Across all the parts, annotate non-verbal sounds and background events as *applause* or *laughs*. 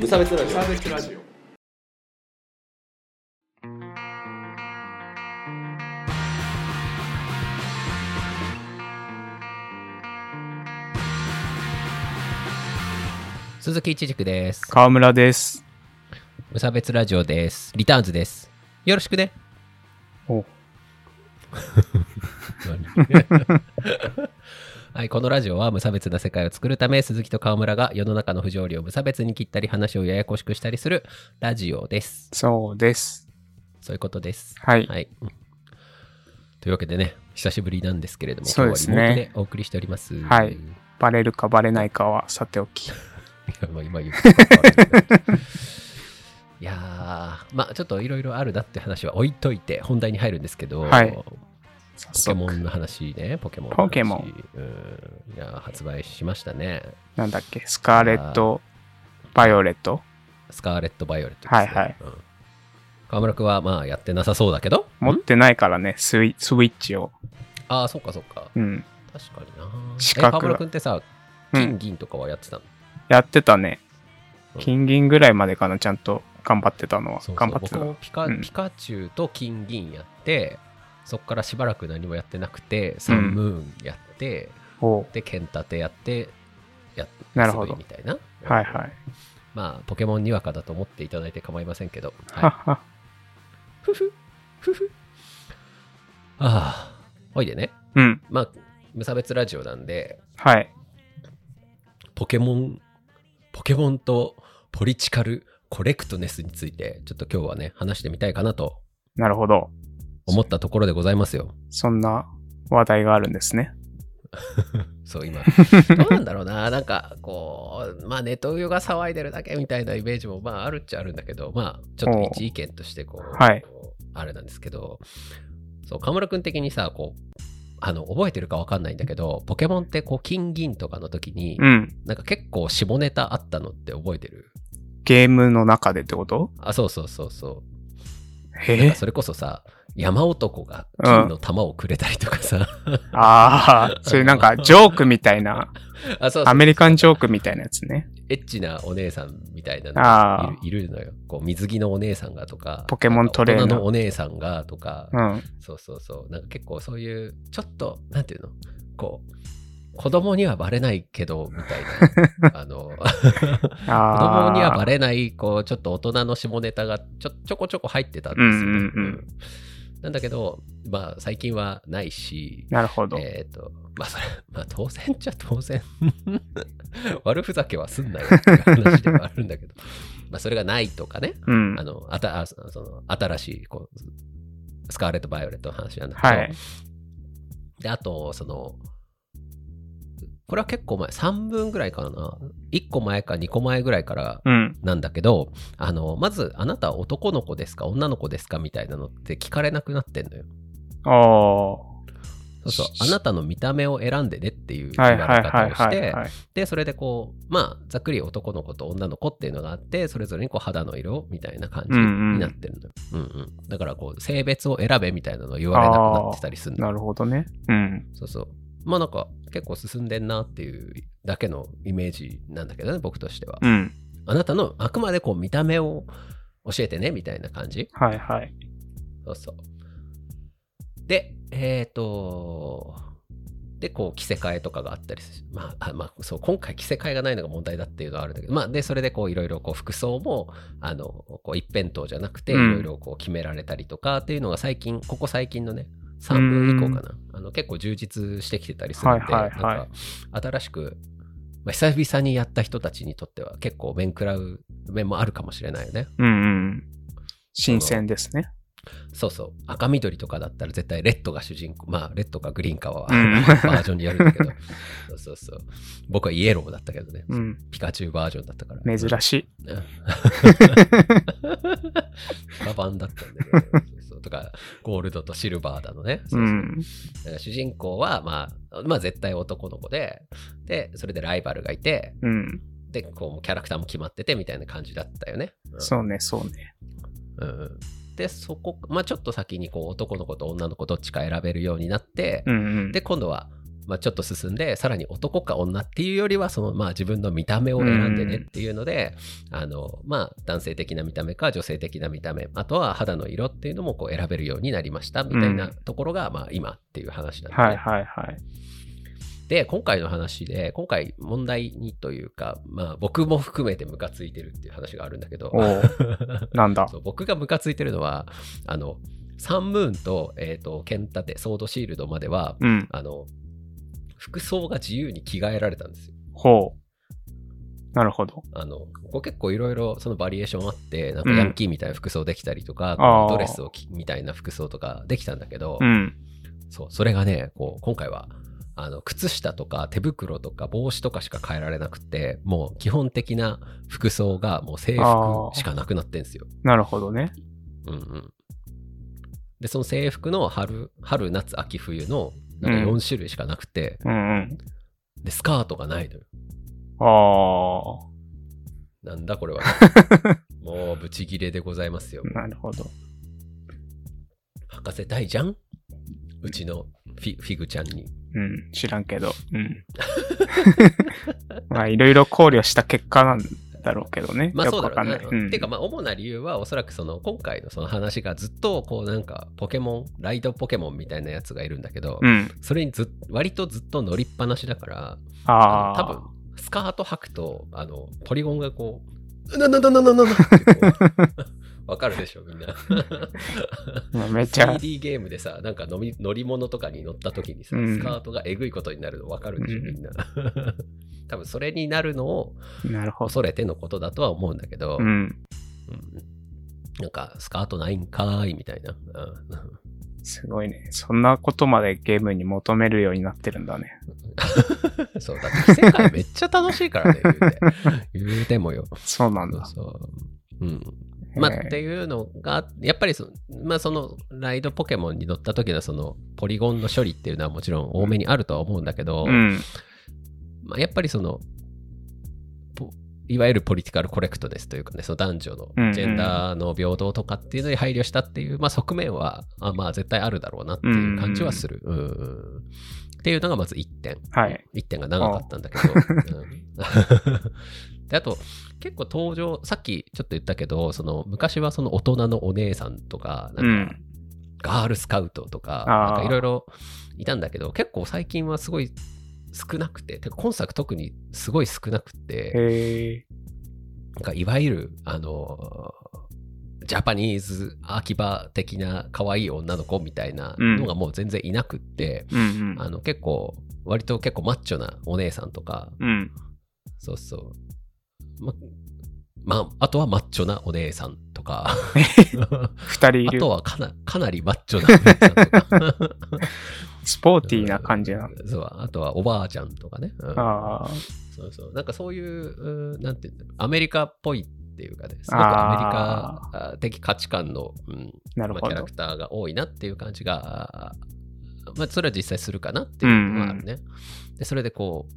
無差別ラジオサーベスラジオ鈴木一軸です。川村です無差別ラジオです。リターンズです。よろしくね。お *laughs* はい、このラジオは無差別な世界を作るため、鈴木と川村が世の中の不条理を無差別に切ったり、話をややこしくしたりするラジオです。そうですそういうことです。はい、はい。というわけでね、久しぶりなんですけれども、そうですねお送りしております。はいバレるかバレないかはさておきいや、*laughs* まあ今言いやー、まあちょっといろいろあるなって話は置いといて本題に入るんですけど、はいポケモンの話ね、ポケモンの話。ポケモン。うん。いやー、発売しましたね。なんだっけ？スカーレットバイオレット？スカーレット・バイオレットね。はいはい。うん。川村君はまあやってなさそうだけど、ん持ってないからね。スイスイッチを。ああ、そっかそっか。うん。確かにな。資格え川村君ってさ、うん。金銀とかはやってたの、やってたね。うん。金銀ぐらいまでかなちゃんと。頑張ってたのは。そうそう。頑張ってた僕もピカ,、うん。ピカチュウと金銀やって、そっからしばらく何もやってなくて、サンムーンやって、お。うで、剣立てやって、やって、な。るほど。みたいな。はいはい。まあ、ポケモンにわかだと思っていただいて構いませんけど。ははい、はふふ、ふふ。ああ、ほいでね、うん。まあ、無差別ラジオなんで、はい。ポケモン、ポケモンとポリチカルコレクトネスについて、ちょっと今日はね、話してみたいかなと。なるほど思ったところでございますよ。そんな話題があるんですね *laughs* そう、今。*laughs* どうなんだろうな。なんか、こう、まあ、ネトウヨが騒いでるだけみたいなイメージも、まあ、あるっちゃあるんだけど、まあ、ちょっと一意見として、こう、はいあれなんですけど、そう、河村君的にさ、こう、あの、覚えてるかわかんないんだけど、ポケモンって、こう、金銀とかの時に、うんなんか結構下ネタあったのって覚えてる？ゲームの中でってこと？あ、そうそうそうそう。へえそれこそさ、山男が金の玉をくれたりとかさ、ああ、そういうなんかジョークみたいな、あそうそうアメリカンジョークみたいなやつね。エッチなお姉さんみたいなのがいるのよ。こう水着のお姉さんがとか、ポケモントレーナーのお姉さんがとか、うん。そうそうそう。なんか結構そういう、ちょっと、なんていうの？こう、子供にはバレないけど、みたいな。*laughs* あの、子ああ。供にはバレない、こう、ちょっと大人の下ネタがちょちょこちょこ入ってたんですよね。うんうんうんなんだけど、まあ、最近はないし、なるほど。えっ、と、まあ、それ、まあ、当然っちゃ当然。*laughs* 悪ふざけはすんなよっていう話ではあるんだけど、まあ、それがないとかね、うんあ。の、あたあその新しいこう、スカーレット・バイオレットの話なんだけど、はい。で、あと、その、これは結構前、3分ぐらいかな。1個前か2個前ぐらいからうん。なんだけど、あの、まず、あなたは男の子ですか？女の子ですか？みたいなのって聞かれなくなってんのよ。ああ。そうそう、あなたの見た目を選んでねっていう言われ方をして。で、それでこう、まあ、ざっくり男の子と女の子っていうのがあって、それぞれにこう肌の色みたいな感じになってるのよ。うんうん。だからこう、性別を選べみたいなのを言われなくなってたりするのよなるほどね。うん。そうそう。まあなんか結構進んでんなっていうだけのイメージなんだけどね、僕としては。うん。あなたのあくまでこう見た目を教えてねみたいな感じ。はいはい。そうそう。で、えっ、と、で、こう着せ替えとかがあったりする。まあ、あまあ、そう、今回着せ替えがないのが問題だっていうのはあるんだけど、まあ、で、それでこういろいろこう服装も、あの、こう一辺倒じゃなくて、いうんろいろこう決められたりとかっていうのが最近、ここ最近のね、3分以降かな。あの結構充実してきてたりするんで、はいはいはいなんか新しく、まあ、久々にやった人たちにとっては結構面食らう面もあるかもしれないよね。うんうん。新鮮ですね。そうそう。赤緑とかだったら絶対レッドが主人公。まあ、レッドかグリーンかは、うん *laughs* バージョンにやるんだけど。そうそうそう。僕はイエローだったけどね。うん。ピカチュウバージョンだったから。珍しい。うん。*laughs* *laughs* カバンだったんだけど。とか、ゴールドとシルバーだのね。そううそうんだから主人公は、まあ、まあ絶対男の子で、で、それでライバルがいて、うん。で、こう、キャラクターも決まっててみたいな感じだったよね。うんそうね、そうね。うんうんで、そこ、まあちょっと先にこう男の子と女の子どっちか選べるようになって、うんうん。で、今度はまあ、ちょっと進んで、さらに男か女っていうよりは、その、まあ、自分の見た目を選んでねっていうので、あの、まあ、男性的な見た目か女性的な見た目、あとは肌の色っていうのもこう選べるようになりましたみたいなところが、まあ、今っていう話なんで、はいはいはい。で、今回の話で、今回問題にというか、まあ、僕も含めてムカついてるっていう話があるんだけど、*laughs* なんだ？僕がムカついてるのは、あの、サンムーンと、えっ、と、ケンタテ、ソードシールドまでは、うん。あの、服装が自由に着替えられたんですよ。ほう。なるほど。あの、ここ結構いろいろそのバリエーションあって、なんかヤンキーみたいな服装できたりとか、こうあードレスを着みたいな服装とかできたんだけど、うん。そう、それがね、こう、今回は、あの、靴下とか手袋とか帽子とかしか変えられなくて、もう基本的な服装がもう制服しかなくなってんですよ。なるほどね。うんうん。で、その制服の春、春、夏、秋、冬のなんかうん4種類しかなくて、うんうん。で、スカートがないのよ。あなんだこれは。*laughs* もうブチギレでございますよ。あ、なるほど。履かせたいじゃんうちのフィフィグちゃんに。うん。知らんけど。うん。*laughs* *laughs* まあ、いろいろ考慮した結果なんだろうけどね。まあよそうだろうね。うんていうかまあ主な理由はおそらくその今回のその話がずっとこうなんかポケモン、ライドポケモンみたいなやつがいるんだけど、うん。それにずっ割とずっと乗りっぱなしだから、あ多分スカート履くとあのポリゴンがこう、なななななななってこう *laughs* わかるでしょみんな。*laughs* まあめっちゃ 3D ゲームでさ、なんか乗り乗り物とかに乗った時にさ、うんスカートがえぐいことになるのわかるでしょ、うんみんな。*laughs* 多分それになるのをなるほど。恐れてのことだとは思うんだけど、うん。うんなんかスカートないんかーいみたいな。うんすごいね。そんなことまでゲームに求めるようになってるんだね。*laughs* そう、だって世界めっちゃ楽しいからね、言うて。言うてもよ。そうなんだ。そうそう。うん。まあ、っていうのが、やっぱりその、まあ、その、ライドポケモンに乗った時のその、ポリゴンの処理っていうのはもちろん多めにあるとは思うんだけど、うん。まあ、やっぱりその、ポいわゆるポリティカルコレクトですというかね、その男女のジェンダーの平等とかっていうのに配慮したっていう、まあ、側面は、あまあ、絶対あるだろうなっていう感じはする。うんうんっていうのがまず1点。はい。1点が長かったんだけど。*laughs* うんであと、結構登場、さっきちょっと言ったけど、その昔はその大人のお姉さんとか、なうんか、ガールスカウトとか、なんかいろいろいたんだけど、結構最近はすごい少なくて、てか今作特にすごい少なくて。なんかいわゆる、あの、ジャパニーズ秋葉的な可愛い女の子みたいなのがもう全然いなくって、うんうん。あの結構、割と結構マッチョなお姉さんとか、うん。そうそう。ま、まあ、あとはマッチョなお姉さんとか、*laughs* 二人いるあと。はかなかなりマッチョなお姉さんとか、スポーティーな感じな。*laughs* そう、あとはおばあちゃんとかね。うんああ。そうそう。なんかそういう、うんなんていうんだろう、アメリカっぽいっていうかね、すごくアメリカ的価値観の、うんまあ、キャラク。ターが多いなっていう感じが、あまあ、それは実際するかなっていうのがあるね。で、それでこう、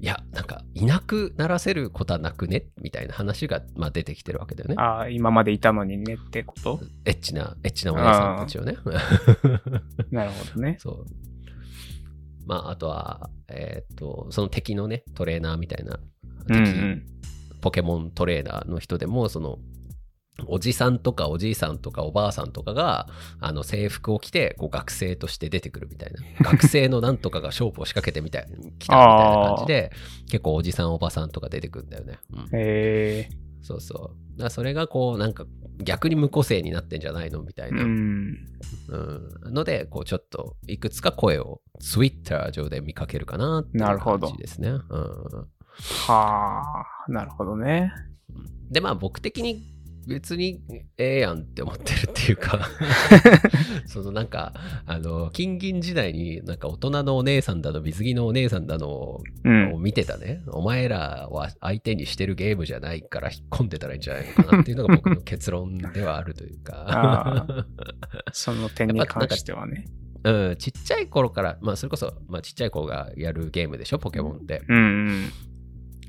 いや、なんか、いなくならせることはなくねみたいな話が、まあ、出てきてるわけだよね。ああ、今までいたのにねってこと？エッチな、エッチなお姉さんたちをね。*laughs* なるほどね。そう。まあ、あとは、えーっと、その敵のね、トレーナーみたいな、敵、うんうん。ポケモントレーナーの人でも、その、おじさんとかおじいさんとかおばあさんとかが、あの、制服を着て、こう、学生として出てくるみたいな。*laughs* 学生のなんとかが勝負を仕掛けてみたい、来たみたいな感じで、結構おじさんおばさんとか出てくるんだよね。うん、へえ。そうそう。だからそれがこう、なんか、逆に無個性になってんじゃないのみたいな。うん。うん、ので、こうちょっといくつか声を Twitter 上で見かけるかなっていうなるほど感じですね。うん、はあ、なるほどね。で、まあ僕的に別にええやんって思ってるっていうか *laughs* そのなんか、あの、金銀時代になんか大人のお姉さんだの、水着のお姉さんだのをうん。見てたね。お前らは相手にしてるゲームじゃないから引っ込んでたらいいんじゃないのかなっていうのが僕の結論ではあるというあか。その点に関してはね。うん、ちっちゃい頃から、まあそれこそ、まあちっちゃい子がやるゲームでしょ、ポケモンって。うんうん。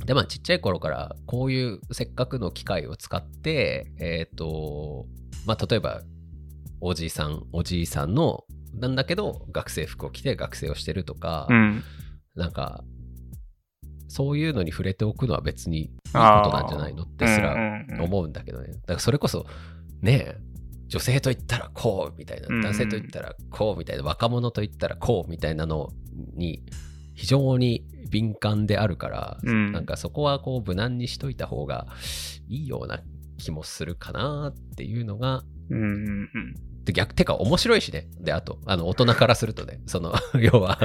で、まあちっちゃい頃からこういうせっかくの機械を使って、えっ、と、まあ例えば、おじいさん、おじいさんのなんだけど、学生服を着て学生をしてるとか、うん。なんか、そういうのに触れておくのは別にいいことなんじゃないのってすらら思うんだけどね。だからそれこそ、ねえ、女性と言ったらこうみたいな、うん男性と言ったらこうみたいな、若者と言ったらこうみたいなのに非常に敏感であるから、うんなんかそこはこう無難にしといた方がいいような気もするかなっていうのが、うん逆てか面白いしね。で、あと、あの大人からするとね、*laughs* その、要は、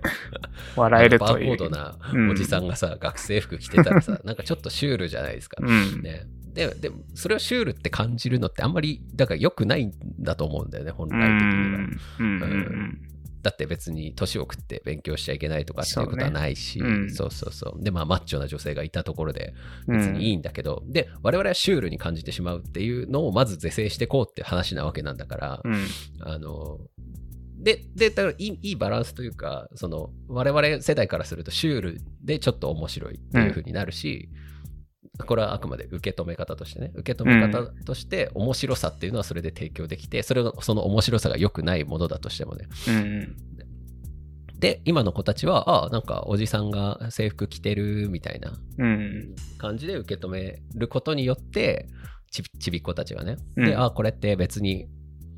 *laughs* 笑えるバという。ーコードなおじさんがさ、学生服着てたらさ、*laughs* なんかちょっとシュールじゃないですか。うん。ね、ででもそれをシュールって感じるのってあんまりだから良くないんだと思うんだよね本来うん的には。うんうんだって別に年を食って勉強しちゃいけないとかっていうことはないしそうねうんそうそうそうでまあマッチョな女性がいたところでうん。別にいいんだけど、で我々はシュールに感じてしまうっていうのをまず是正していこうって話なわけなんだから、うん。あのででだからいいいいバランスというかその我々世代からするとシュールでちょっと面白いっていう風になるし、これはあくまで受け止め方としてね。受け止め方として面白さっていうのはそれで提供できてそれをその面白さが良くないものだとしてもね。うん。で今の子たちはあなんかおじさんが制服着てるみたいなうん。感じで受け止めることによってちびちびっ子たちがね、うん。であこれって別に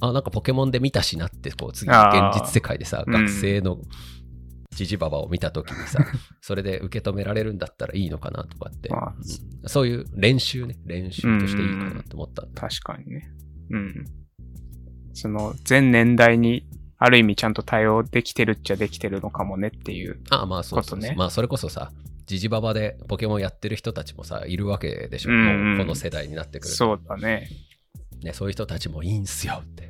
あなんかポケモンで見たしなってこう次現実世界でさうん学生のジジババを見た時にさ、*laughs* それで受け止められるんだったらいいのかなとかって、まあうん。そういう練習ね。練習としていいかなと思った確かにね。うん。その、全年代に、ある意味ちゃんと対応できてるっちゃできてるのかもねっていう。あまあそうそうそう。ことね。まあそれこそさジジババでポケモンやってる人たちもさいるわけでしょ、うんうん。この世代になってくると。そうだね。ね、そういう人たちもいいんすよって、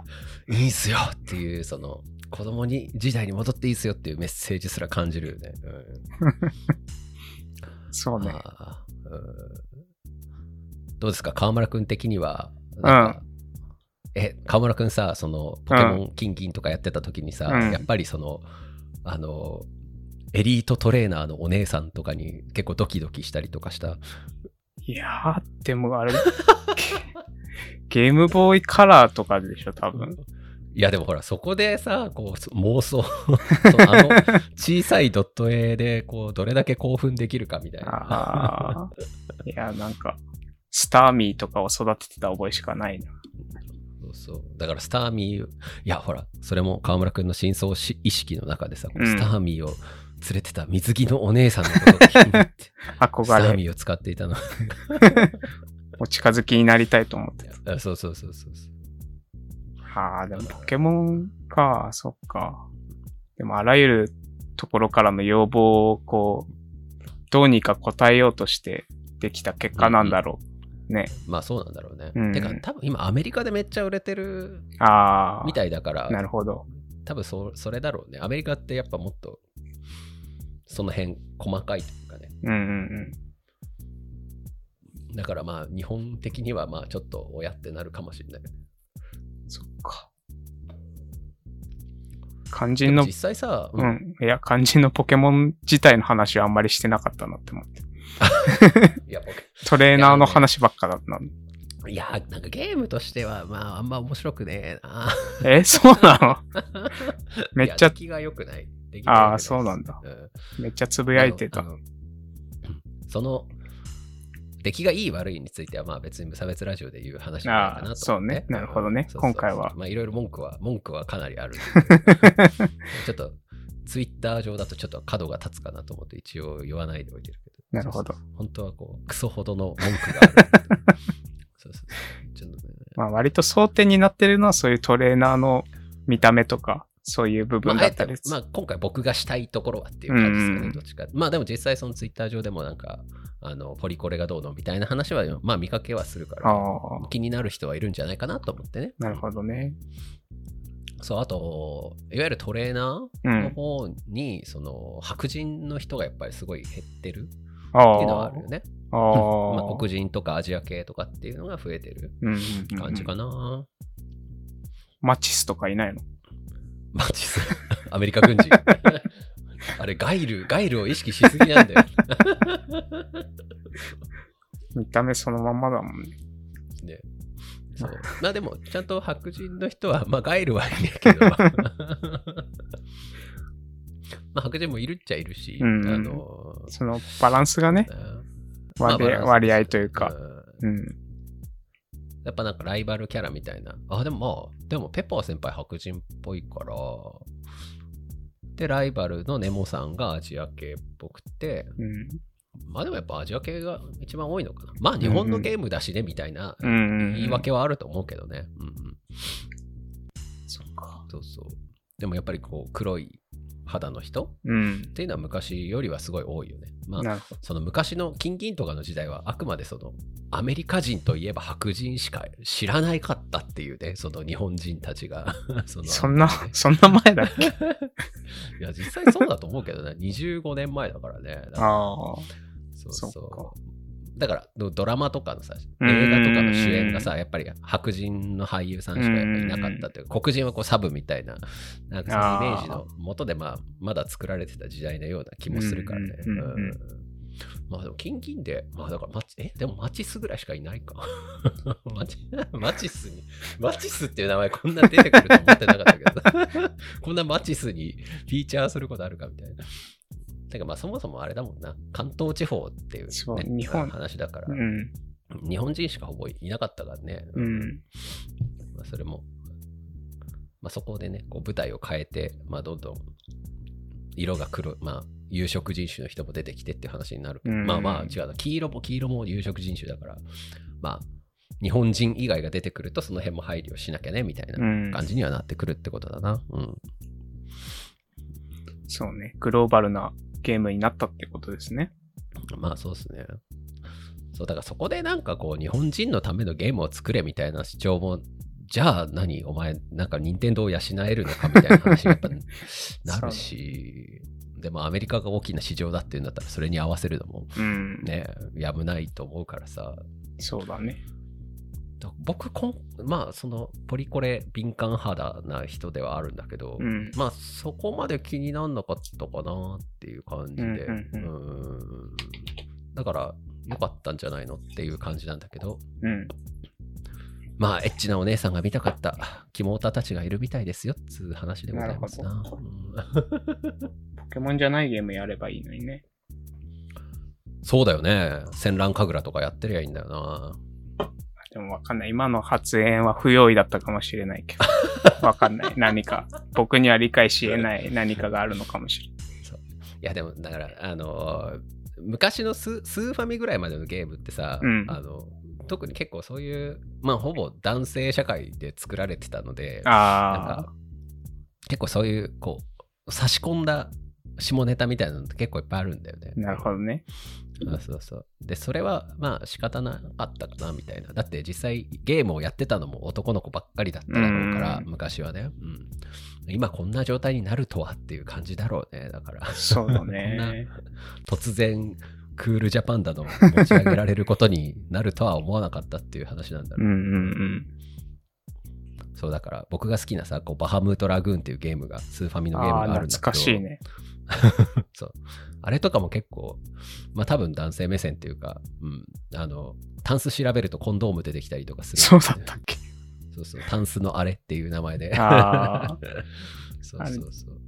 いいんすよっていう、その、子供に時代に戻っていいっすよっていうメッセージすら感じるよね。*laughs* そうね。うんどうですか？川村くん的には、なんかえ、川村くんさ、その、ポケモンキンキンとかやってた時にさ、うんやっぱりその、あの、エリートトレーナーのお姉さんとかに結構ドキドキしたりとかした？いやー、でもあれ、*laughs* ゲゲームボーイカラーとかでしょ、多分。いやでもほらそこでさこう妄想 *laughs* あの小さいドット絵でこうどれだけ興奮できるかみたいな。いや、なんか、スターミーとかを育ててた覚えしかないな。そうそう。だからスターミーいやほらそれも川村くんの深層し意識の中でさ、うん。スターミーを連れてた水着のお姉さんのことが気になってスタ *laughs* 憧れ、ーミーを使っていたの。*laughs* お近づきになりたいと思って。あそうそうそうそうそうた。はあ、でもポケモンか、そっか。でもあらゆるところからの要望をこう、どうにか応えようとしてできた結果なんだろう。ね。まあそうなんだろうね、うんてか多分今アメリカでめっちゃ売れてるああ。みたいだからなるほど。多分そそれだろうねアメリカってやっぱもっとその辺細かいというかねうんうんだからまあ日本的にはまあちょっと親ってなるかもしれない。うん。そっか。肝で心のも実、際さ、う、ん。いや、肝心のポケモン自体の話はあんまりしてなかったなって思って。*laughs* いや僕トレーナーの話ばっかだったの。いやなんかゲームとしてはまああんま面白くねえな。え、そうなの？*laughs* めっちゃいや出来が良くない。ああ、そうなんだ。うんめっちゃつぶやいてたその出来がいい悪いについてはまあ別に無差別ラジオで言う話じゃないかなとそうね。なるほどね。そうそう今回は。まあいろいろ文句は文句はかなりある *laughs* ちょっとツイッター上だとちょっと角が立つかなと思って一応言わないでおいてるけど。なるほど。そうそう。本当はこうクソほどの文句がある。そうそうそう。ちょっとね。まあ割と争点になってるのはそういうトレーナーの見た目とか、そういう部分だったりて、まあ、今回僕がしたいところはっていう感じですかね、うんどっちか。まあでも実際そのツイッター上でもなんか、あの、ポリコレがどうのみたいな話は、まあ見かけはするから、ああ、気になる人はいるんじゃないかなと思ってね。なるほどね。そう、あと、いわゆるトレーナうーのん。方に、その、白人の人がやっぱりすごい減ってるあっていうのはああるよね。あまあ、あ、黒人とかアジア系とかっていうのが増えてるうんうんうんうん感じかな。マチスとかいないの？マジす。*laughs* アメリカ軍人。*laughs* あれ、ガイル、ガイルを意識しすぎなんだよ。*laughs* 見た目そのまんまだもんね。ね。そう。まあでも、ちゃんと白人の人は、まあガイルはいいねんけど、まあ白人もいるっちゃいるし、うんあの、そのバランスがね、まあ割,、割合というか、うんうん。やっぱなんかライバルキャラみたいな。あ、でもまあ、でもペッパー先輩白人っぽいから、で、ライバルのネモさんがアジア系っぽくて、うん。まあでもやっぱアジア系が一番多いのかな。まあ日本のゲームだしね、みたいなうん。言い訳はあると思うけどね。うんうん。そっか。そうそう。でもやっぱりこう黒い肌の人うんっ。ていうのは昔よりはすごい多いよね。まあ。その昔の金銀とかの時代はあくまでそのアメリカ人といえば白人しか知らないかったっていうね、その日本人たちが。*laughs* そんな、そんな前だっけ？*laughs* いや、実際そうだと思うけどね、25年前だからね。ああ。そうそう。だからドドラマとかのさ、うん映画とかの主演がさ、やっぱり白人の俳優さんしかやっぱりいなかったっていう、黒人はこうサブみたいな、なんかそのイメージのもとで、まあ、まだ作られてた時代のような気もするからね。まあでも、キンキンで、まあだからマチ、え、でもマチスぐらいしかいないか。*laughs* マチ *laughs* マチスに、マチスっていう名前こんな出てくると思ってなかったけど、*laughs* こんなマチスにフィーチャーすることあるかみたいな。てかまあそもそもあれだもんな。関東地方っていう,、ね、日本話だから、うん。日本人しかほぼいなかったからね。うん。まあ、それも、まあ、そこでね、こう舞台を変えて、まあ、どんどん色が黒い、まあ、有色人種の人も出てきてって話になるうんまあまあ違うな、黄色も黄色も有色人種だから、まあ、日本人以外が出てくるとその辺も配慮しなきゃねみたいなうん。感じにはなってくるってことだな。うん。そうね。グローバルなゲームになったってことですね。まあそうですね。そう、だからそこでなんかこう、日本人のためのゲームを作れみたいな主張も、じゃあ何お前、なんか任天堂を養えるのかみたいな話にやっぱ *laughs* なるし、でもアメリカが大きな市場だっていうんだったら、それに合わせるのもうん。ね、やむないと思うからさ。そうだね。だ僕こん、まあそのポリコレ敏感肌な人ではあるんだけど、うん。まあそこまで気になんなかったかなっていう感じで、うんうんうんだから良かったんじゃないのっていう感じなんだけど、うん。まあエッチなお姉さんが見たかったキモータたちがいるみたいですよっつう話でございますな。*laughs* ポケモンじゃないゲームやればいいのにね。そうだよね。戦乱神楽とかやってりゃいいんだよな。でもわかんない。今の発言は不用意だったかもしれないけど。*laughs* わかんない。何か。僕には理解し得ない何かがあるのかもしれない。いやでもだからあのー昔のススーファミぐらいまでのゲームってさ、うんあの特に結構そういうまあほぼ男性社会で作られてたのでなんあか結構そういうこう差し込んだ下ネタみたいなのって結構いっぱいあるんだよね。あ、なるほどね。そうそうそう。で、それはまあ仕方なかったかなみたいな。だって実際ゲームをやってたのも男の子ばっかりだっただろうから、うん昔はね、うん。今こんな状態になるとはっていう感じだろうね。だから、そうだ *laughs* こんなね。突然クールジャパンだの持ち上げられることになるとは思わなかったっていう話なんだろう。うんうんうん。そうだから僕が好きなさ、こうバハムートラグーンっていうゲームが、スーファミのゲーああ、ムがあるんだけど。懐かしいね。*laughs* そう。あれとかも結構、まあ多分男性目線っていうか、うん。あの、タンス調べるとコンドーム出てきたりとかする、そうだったっけ？そうそう。タンスのあれっていう名前で。ああ、*laughs* そうそうそう。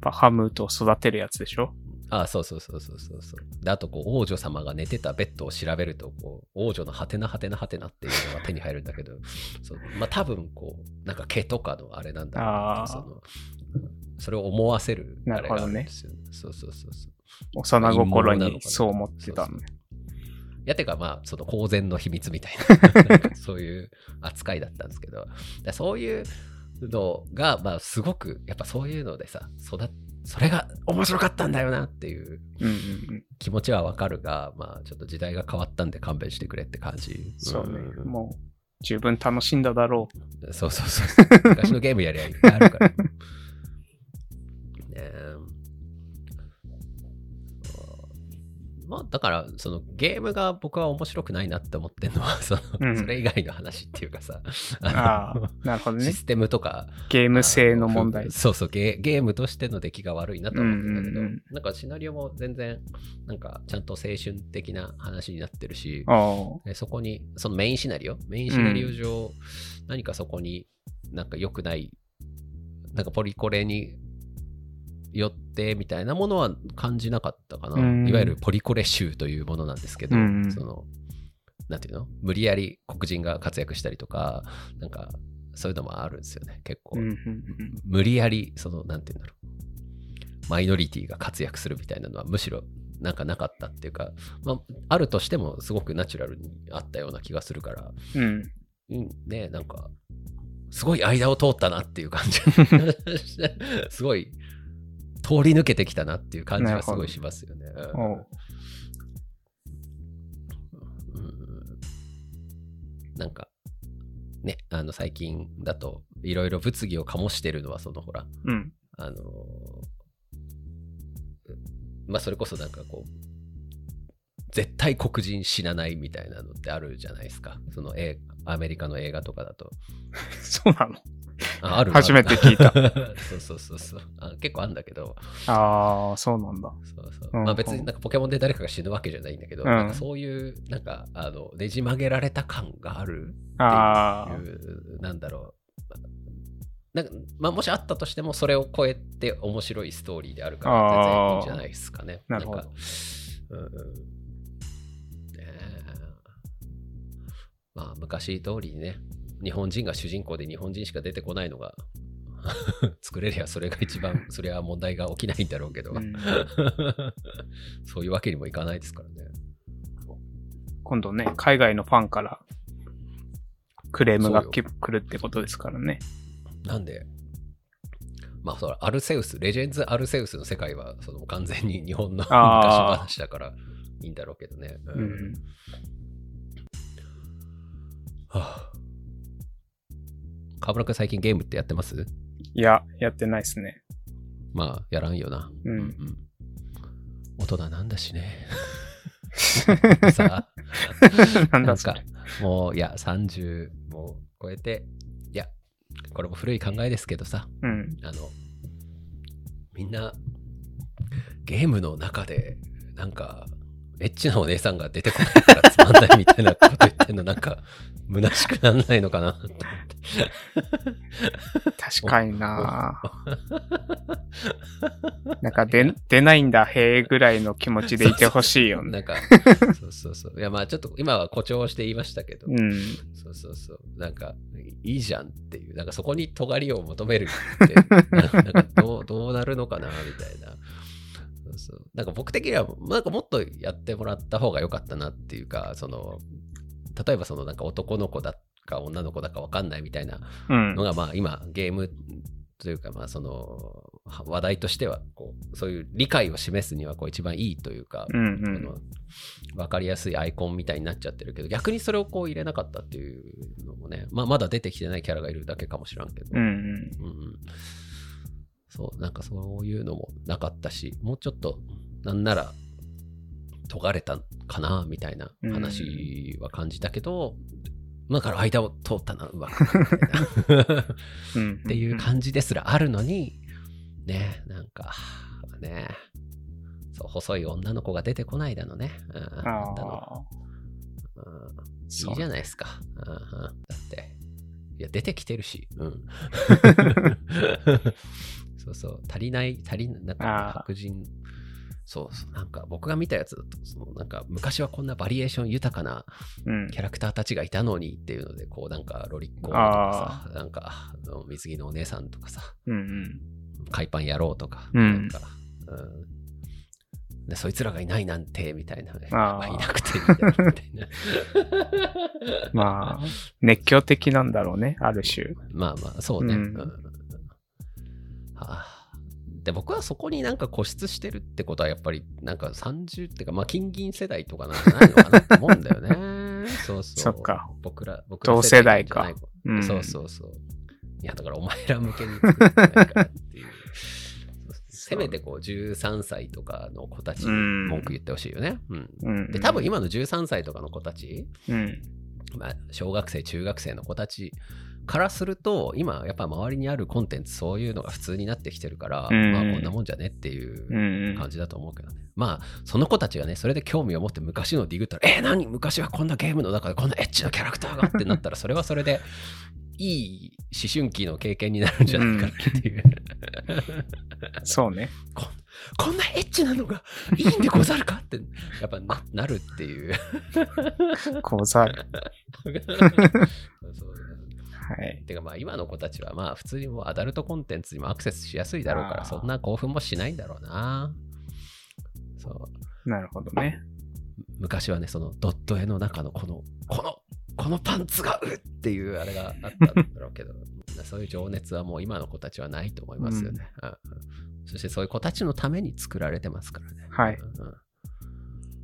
バハムートを育てるやつでしょ？ああ、そうそうそうそうそうそう。で、あとこう、王女様が寝てたベッドを調べると、こう、王女のハテナハテナハテナっていうのが手に入るんだけど、そうまあ多分こう、なんか毛とかのあれなんだろうそのそれを思わせるあれがあるんなるほどねですよね。そうそうそうそう。幼心にそう思ってたのね。いや、てかまあ、その公然の秘密みたいな、*laughs* そういう扱いだったんですけど、だそういうのが、まあ、すごく、やっぱそういうのでさ、育っそれが面白かったんだよなっていう。気持ちはわかるが、まあ、ちょっと時代が変わったんで勘弁してくれって感じ。そうね。んもう、十分楽しんだだろそうそうそう。昔のゲームやりゃいっぱいあるから。*laughs* まあ、だから、そのゲームが僕は面白くないなって思ってるのは、*laughs* その、うん。それ以外の話っていうかさ、*laughs* あのあ、なるほどね。シ。ステムとか、ゲーム性の問題。あ。そうそうゲー、ゲームとしての出来が悪いなと思ってんだけど、うんうんうん。なんかシナリオも全然、なんかちゃんと青春的な話になってるし、そこに、そのメインシナリオ？メインシナリオ上、何かそこになんか良くない、なんかポリコレによってみたいなものは感じなかったかな。うんいわゆるポリコレ集というものなんですけど、うんその、なんていうの？無理やり黒人が活躍したりとか、なんかそういうのもあるんですよね、結構。うん無理やり、その、なんていうんだろう。マイノリティが活躍するみたいなのはむしろなんかなかったっていうか、まあ、あるとしてもすごくナチュラルにあったような気がするから、うん。うん、ねなんか、すごい間を通ったなっていう感じ。*laughs* *laughs* すごい通り抜けてきたなっていう感じはすごいしますよね。なんか、ね、あの最近だといろいろ物議を醸してるのは、そのほら、うん。あのーまあそれこそなんかこう、絶対黒人死なないみたいなのってあるじゃないですか。その映アメリカの映画とかだと。*laughs* そうなの？あある初めて聞いた。*laughs* そうそうそうそうあ。結構あるんだけど、ああ、そうなんだ。そうそう。うんまあ別になんかポケモンで誰かが死ぬわけじゃないんだけど、うんなんかそういう、なんか、あの、ねじ曲げられた感があるっていう、なんだろう。なんかまあ、もしあったとしても、それを超えて面白いストーリーであるから、全然いいんじゃないですかね。なるほどうんまあ、昔通りにね、日本人が主人公で日本人しか出てこないのが、*laughs* 作れりゃそれが一番、*laughs* それは問題が起きないんだろうけど、うん *laughs* そういうわけにもいかないですからね。今度ね、海外のファンからクレームが来るってことですからね。なんで、まあ、そらアルセウス、レジェンズ・アルセウスの世界は、その完全に日本の昔話だからいいんだろうけどね。ううんん。はあ河村君最近ゲームってやってます？いや、やってないですね。まあ、やらんよな。うんうん大人なんだしね。*laughs* さあ、*laughs* なんかもう、いや、30も超えて、いや、これも古い考えですけどさ、うん。あの、みんな、ゲームの中で、なんか、エッチなお姉さんが出てこないからつまんないみたいなこと言ってんの、なんか、虚しくなんないのかなと思って。確かにな *laughs* なんか出、出ないんだ、へえぐらいの気持ちでいてほしいよね。なんか、そうそうそう。いや、まあちょっと今は誇張して言いましたけど、うん。そうそうそう。なんか、いいじゃんっていう、なんかそこに尖りを求めるって、ななんかどうどうなるのかなみたいな。そうそうなんか僕的には、なんかもっとやってもらった方が良かったなっていうか、その、例えばそのなんか男の子だか女の子だか分かんないみたいなうんの。が、まあ今ゲームというか、まあその話題としては、こう、そういう理解を示すにはこう一番いいというか、うんうあん。の分かりやすいアイコンみたいになっちゃってるけど逆にそれをこう入れなかったっていうのもね、まあ、まだ出てきてないキャラがいるだけかもしらんけど、うんうん。うんうんそうなんかそういうのもなかったしもうちょっとなんなら尖れたかなみたいな話は感じたけど、だから間を通ったなうまくみたいなうん。*laughs* っていう感じですらあるのに、ね、なんか、ね、そう、細い女の子が出てこないだのね。うん、あだのあ。うんそいういじゃないですか。うんうんだって、いや、出てきてるし、うん。*laughs* そうそう、足りない、足りなか白人、そうそう、なんか僕が見たやつだと、そのなんか昔はこんなバリエーション豊かなうん。キャラクターたちがいたのにっていうので、こうなんかロリッコとかさ、なんか水着のお姉さんとかさ、うんうん。海パン野郎とか、うん。なんか、うん。で、そいつらがいないなんて、みたいなね。まあいなくてみたいな。*laughs* まあ、熱狂的なんだろうね、ある種。まあまあ、そうね。ううんあで僕はそこになんか固執してるってことはやっぱりなんか30っていうかまあ金銀世代とかなんじゃないのかなって思うんだよね。*laughs* そうそう。そっか。僕ら、僕ら同世代かうなんい。そうそうそう。いやだからお前ら向けに作ってないからってい *laughs* う。せめてこう13歳とかの子たちにうん文句言ってほしいよね。うん。うん。で、多分今の13歳とかの子たち、うん。まあ、小学生、中学生の子たちからすると、今やっぱ周りにあるコンテンツ、そういうのが普通になってきてるから、うんまあこんなもんじゃねっていううんうん。感じだと思うけどね。まあ、その子たちがね、それで興味を持って昔のディグったら、えー、何？昔はこんなゲームの中でこんなエッチなキャラクターがってなったら、*laughs* それはそれで、いい思春期の経験になるんじゃないかっていう。そうね。*laughs* こんなエッチなのがいいんでござるか？って、やっぱななるっていう。講座。そうはい。てかまあ今の子たちはまあ普通にもうアダルトコンテンツにもアクセスしやすいだろうからそんな興奮もしないんだろうな。そうなるほどね。昔はねそのドット絵の中のこのこのこのパンツがうっていうあれがあったんだろうけど *laughs* そういう情熱はもう今の子たちはないと思いますよね。うんうんそしてそういう子たちのために作られてますからね。はいうんうん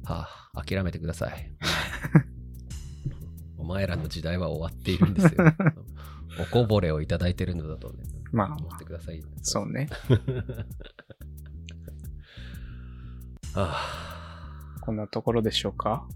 はあ諦めてください。*laughs* お前らの時代は終わっているんですよ。*laughs* おこぼれをいただいてるのだとね、まあ思ってくださいよ。そうね。*laughs* あこんなところでしょうか？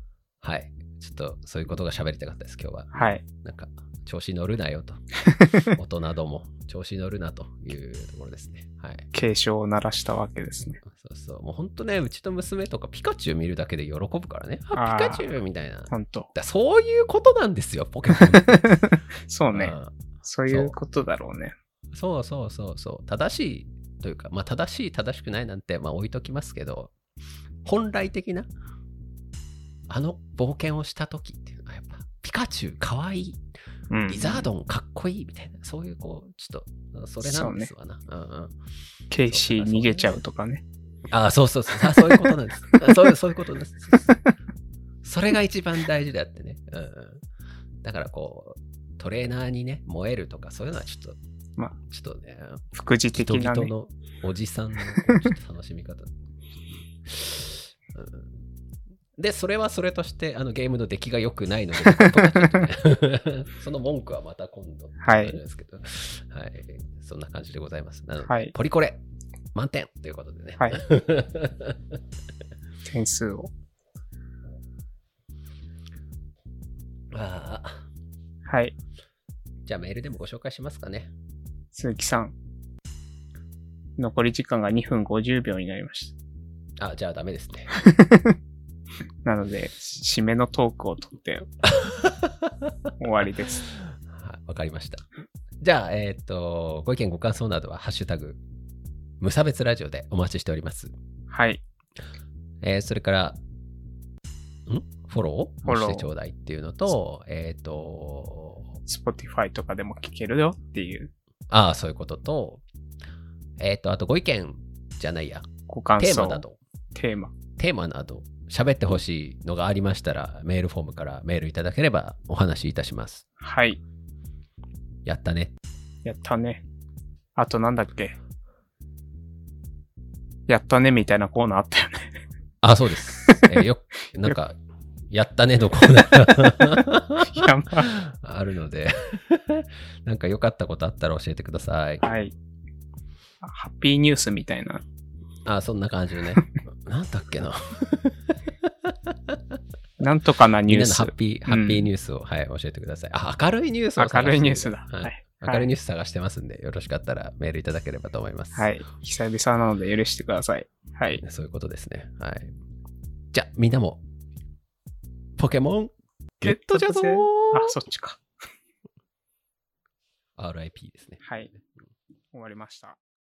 あはい。ちょっとそういうことが喋りたかったです、今日は。はい。なんか、調子乗るなよと。*laughs* 大人ども、調子乗るなというところですね。はい。警鐘を鳴らしたわけですね。そうそう。もう本当ね、うちの娘とかピカチュウ見るだけで喜ぶからね。あ、ピカチュウみたいな。ほんと。だそういうことなんですよ、ポケモン。*laughs* そうね。うんそういうことだろうね。そうそうそうそう。正しいというか、まあ正しい、正しくないなんて、まあ置いときますけど、本来的な、あの冒険をした時っていうのは、やっぱ、ピカチュウかわいい、うん。リザードンかっこいいみたいな、そういうこう、ちょっと、それなんですわな。うんうん、ケイシー逃げちゃうとかね。ああ、そうそうそう、あそういうことなんです。あ *laughs* そういうそういうことです。それが一番大事であってね。うんうん、だからこう、トレーナーにね、燃えるとか、そういうのはちょっと、まあちょっとね、副次的なね。人々のおじさんのこうちょっと楽しみ方。*laughs* うんで、それはそれとして、あのゲームの出来が良くないので、*laughs* その文句はまた今度、はいですけど、はい。そんな感じでございます。なので、はいポリコレ、満点ということでね。はい。*laughs* 点数を。ああはい。じゃあメールでもご紹介しますかね。鈴木さん。残り時間が2分50秒になりましあ、じゃあダメですね。*laughs* た。なので、締めのトークをとって *laughs* 終わりです。はいわかりました。じゃあ、えっ、と、ご意見ご感想などは、ハッシュタグ、無差別ラジオでお待ちしております。はい。えーそれから、ん？フォロー？フォローもしてちょうだいっていうのと、えっ、と、Spotify とかでも聞けるよっていうああ、そういうことと、えっ、と、あとご意見じゃないや、ご感想。テーマなど、テーマ。テーマなど、喋ってほしいのがありましたら、メールフォームからメールいただければお話しいたします。はい。やったね。やったね。あとなんだっけ？やったねみたいなコーナーあったよね。あ、そうです。*laughs* えーよ、なんか、やったねのコーナー *laughs* やばあるので、*laughs* なんか良かったことあったら教えてください。はい。ハッピーニュースみたいな。あ、そんな感じでね。なんだっけな。なんとかなニュースみんなのハ。ッピー、ハッピーニュースを、はい、教えてください。あ、明るいニュースを探して明るいニュースだ。ははいい。明るいニュース探してますんで、よろしかったらメールいただければと思います。はい。久々なので許してください。はい。そういうことですね。はい。じゃあ、みんなも、ポケモン、ゲットじゃぞーあ、そっちか。*laughs* RIP ですね。はい。終わりました。